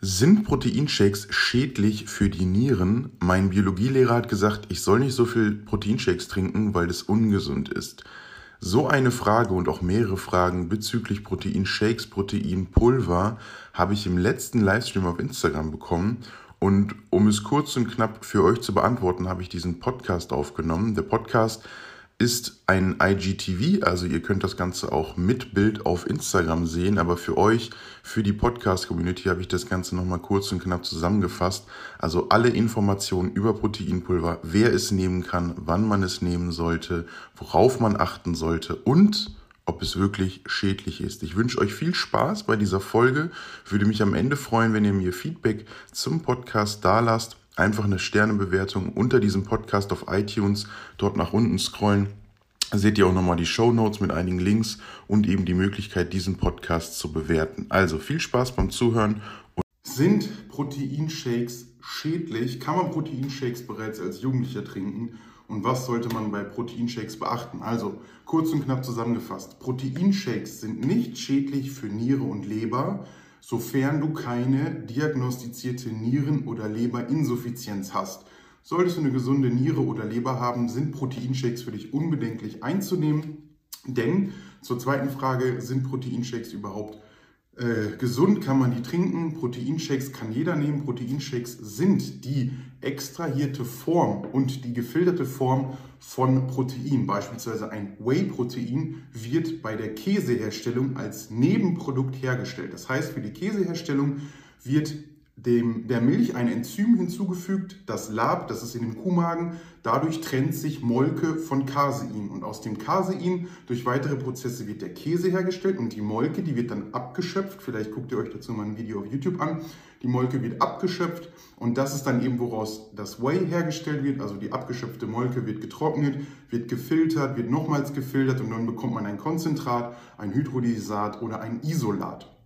Sind Proteinshakes schädlich für die Nieren? Mein Biologielehrer hat gesagt, ich soll nicht so viel Proteinshakes trinken, weil es ungesund ist. So eine Frage und auch mehrere Fragen bezüglich Proteinshakes, Proteinpulver habe ich im letzten Livestream auf Instagram bekommen. Und um es kurz und knapp für euch zu beantworten, habe ich diesen Podcast aufgenommen. Der Podcast ist ein IGTV, also ihr könnt das Ganze auch mit Bild auf Instagram sehen, aber für euch, für die Podcast-Community habe ich das Ganze nochmal kurz und knapp zusammengefasst. Also alle Informationen über Proteinpulver, wer es nehmen kann, wann man es nehmen sollte, worauf man achten sollte und ob es wirklich schädlich ist. Ich wünsche euch viel Spaß bei dieser Folge. Würde mich am Ende freuen, wenn ihr mir Feedback zum Podcast da lasst einfach eine Sternebewertung unter diesem Podcast auf iTunes, dort nach unten scrollen. Seht ihr auch nochmal die Show Notes mit einigen Links und eben die Möglichkeit, diesen Podcast zu bewerten. Also viel Spaß beim Zuhören. Sind Proteinshakes schädlich? Kann man Proteinshakes bereits als Jugendlicher trinken? Und was sollte man bei Proteinshakes beachten? Also kurz und knapp zusammengefasst. Proteinshakes sind nicht schädlich für Niere und Leber, sofern du keine diagnostizierte Nieren- oder Leberinsuffizienz hast. Solltest du eine gesunde Niere oder Leber haben, sind Proteinshakes für dich unbedenklich einzunehmen. Denn zur zweiten Frage, sind Proteinshakes überhaupt äh, gesund kann man die trinken. Proteinshakes kann jeder nehmen. Proteinshakes sind die extrahierte Form und die gefilterte Form von Protein. Beispielsweise ein Whey-Protein wird bei der Käseherstellung als Nebenprodukt hergestellt. Das heißt, für die Käseherstellung wird dem, der Milch ein Enzym hinzugefügt, das Lab, das ist in dem Kuhmagen. Dadurch trennt sich Molke von Casein. Und aus dem Casein durch weitere Prozesse wird der Käse hergestellt und die Molke, die wird dann abgeschöpft. Vielleicht guckt ihr euch dazu mal ein Video auf YouTube an. Die Molke wird abgeschöpft und das ist dann eben, woraus das Whey hergestellt wird. Also die abgeschöpfte Molke wird getrocknet, wird gefiltert, wird nochmals gefiltert und dann bekommt man ein Konzentrat, ein Hydrolysat oder ein Isolat.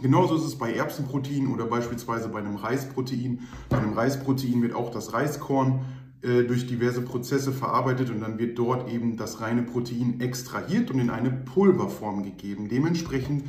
Genauso ist es bei Erbsenprotein oder beispielsweise bei einem Reisprotein. Bei einem Reisprotein wird auch das Reiskorn äh, durch diverse Prozesse verarbeitet und dann wird dort eben das reine Protein extrahiert und in eine Pulverform gegeben. Dementsprechend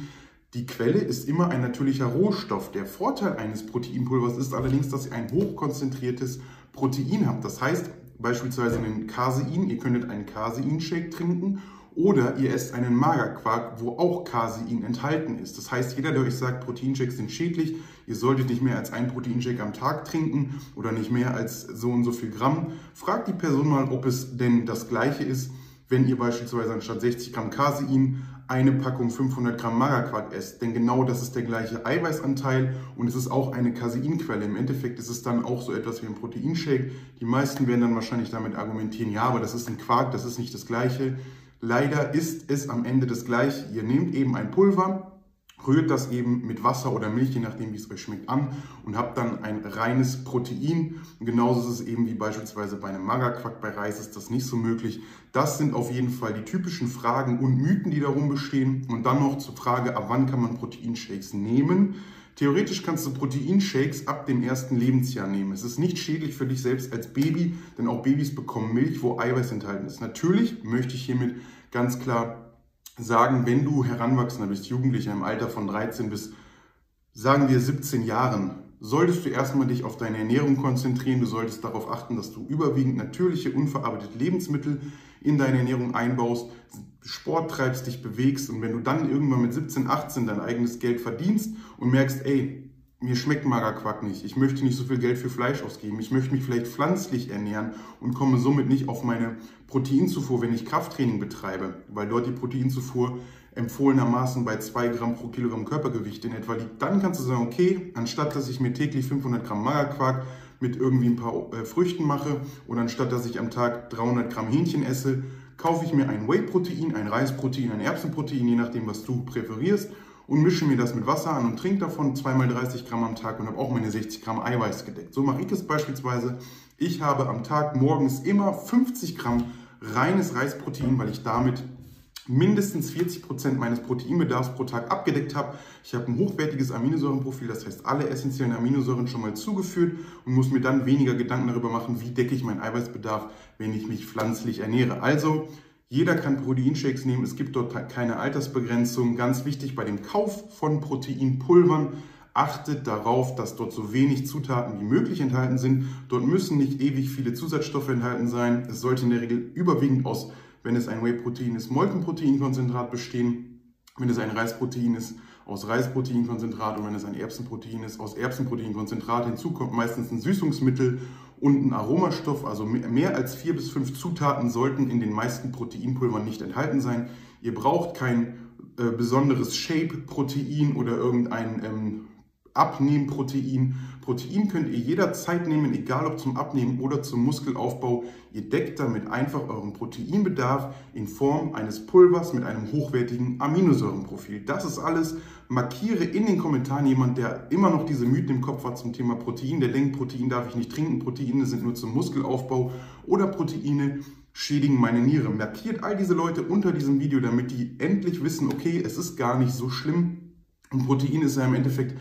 die Quelle ist immer ein natürlicher Rohstoff. Der Vorteil eines Proteinpulvers ist allerdings, dass ihr ein hochkonzentriertes Protein habt. Das heißt beispielsweise einen Casein, ihr könntet einen Casein-Shake trinken oder ihr esst einen Magerquark, wo auch Casein enthalten ist. Das heißt, jeder, der euch sagt, Proteinshakes sind schädlich, ihr solltet nicht mehr als ein Proteinshake am Tag trinken oder nicht mehr als so und so viel Gramm, fragt die Person mal, ob es denn das gleiche ist, wenn ihr beispielsweise anstatt 60 Gramm Casein eine Packung 500 Gramm Magerquark esst. Denn genau das ist der gleiche Eiweißanteil und es ist auch eine Caseinquelle. Im Endeffekt ist es dann auch so etwas wie ein Proteinshake. Die meisten werden dann wahrscheinlich damit argumentieren, ja, aber das ist ein Quark, das ist nicht das gleiche. Leider ist es am Ende das gleiche. Ihr nehmt eben ein Pulver, rührt das eben mit Wasser oder Milch, je nachdem wie es euch schmeckt, an und habt dann ein reines Protein. Genauso ist es eben wie beispielsweise bei einem Magerquark, bei Reis ist das nicht so möglich. Das sind auf jeden Fall die typischen Fragen und Mythen, die darum bestehen. Und dann noch zur Frage, ab wann kann man Proteinshakes nehmen? Theoretisch kannst du Proteinshakes ab dem ersten Lebensjahr nehmen. Es ist nicht schädlich für dich selbst als Baby, denn auch Babys bekommen Milch, wo Eiweiß enthalten ist. Natürlich möchte ich hiermit ganz klar sagen, wenn du Heranwachsender bist, Jugendlicher im Alter von 13 bis, sagen wir, 17 Jahren, solltest du erstmal dich auf deine Ernährung konzentrieren. Du solltest darauf achten, dass du überwiegend natürliche, unverarbeitete Lebensmittel in deine Ernährung einbaust, Sport treibst, dich bewegst und wenn du dann irgendwann mit 17, 18 dein eigenes Geld verdienst und merkst, ey, mir schmeckt Magerquark nicht, ich möchte nicht so viel Geld für Fleisch ausgeben, ich möchte mich vielleicht pflanzlich ernähren und komme somit nicht auf meine Proteinzufuhr, wenn ich Krafttraining betreibe, weil dort die Proteinzufuhr empfohlenermaßen bei 2 Gramm pro Kilogramm Körpergewicht in etwa liegt, dann kannst du sagen, okay, anstatt dass ich mir täglich 500 Gramm Magerquark mit irgendwie ein paar äh, Früchten mache und anstatt dass ich am Tag 300 Gramm Hähnchen esse, kaufe ich mir ein Whey-Protein, ein Reisprotein, ein Erbsenprotein, je nachdem, was du präferierst und mische mir das mit Wasser an und trinke davon zweimal 30 Gramm am Tag und habe auch meine 60 Gramm Eiweiß gedeckt. So mache ich es beispielsweise. Ich habe am Tag morgens immer 50 Gramm reines Reisprotein, weil ich damit mindestens 40 Prozent meines Proteinbedarfs pro Tag abgedeckt habe. Ich habe ein hochwertiges Aminosäurenprofil, das heißt alle essentiellen Aminosäuren schon mal zugeführt und muss mir dann weniger Gedanken darüber machen, wie decke ich meinen Eiweißbedarf, wenn ich mich pflanzlich ernähre. Also jeder kann Proteinshakes nehmen, es gibt dort keine Altersbegrenzung. Ganz wichtig bei dem Kauf von Proteinpulvern Achtet darauf, dass dort so wenig Zutaten wie möglich enthalten sind. Dort müssen nicht ewig viele Zusatzstoffe enthalten sein. Es sollte in der Regel überwiegend aus, wenn es ein Whey-Protein ist, Molkenproteinkonzentrat bestehen. Wenn es ein Reisprotein ist, aus Reisproteinkonzentrat und wenn es ein Erbsenprotein ist, aus Erbsenproteinkonzentrat. Hinzu kommt meistens ein Süßungsmittel und ein Aromastoff. Also mehr als vier bis fünf Zutaten sollten in den meisten Proteinpulvern nicht enthalten sein. Ihr braucht kein äh, besonderes Shape-Protein oder irgendein ähm, Abnehmprotein. Protein könnt ihr jederzeit nehmen, egal ob zum Abnehmen oder zum Muskelaufbau. Ihr deckt damit einfach euren Proteinbedarf in Form eines Pulvers mit einem hochwertigen Aminosäurenprofil. Das ist alles. Markiere in den Kommentaren jemand, der immer noch diese Mythen im Kopf hat zum Thema Protein, der denkt, Protein darf ich nicht trinken, Proteine sind nur zum Muskelaufbau oder Proteine schädigen meine Niere. Markiert all diese Leute unter diesem Video, damit die endlich wissen, okay, es ist gar nicht so schlimm. Und Protein ist ja im Endeffekt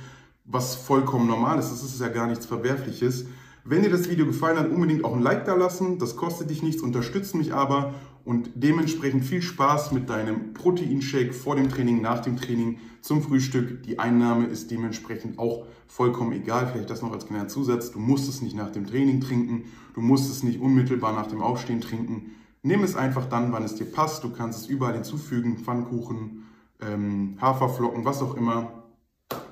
was vollkommen normal ist. Das ist ja gar nichts Verwerfliches. Wenn dir das Video gefallen hat, unbedingt auch ein Like da lassen. Das kostet dich nichts, unterstützt mich aber. Und dementsprechend viel Spaß mit deinem Proteinshake vor dem Training, nach dem Training, zum Frühstück. Die Einnahme ist dementsprechend auch vollkommen egal. Vielleicht das noch als kleiner Zusatz. Du musst es nicht nach dem Training trinken. Du musst es nicht unmittelbar nach dem Aufstehen trinken. Nimm es einfach dann, wann es dir passt. Du kannst es überall hinzufügen. Pfannkuchen, ähm, Haferflocken, was auch immer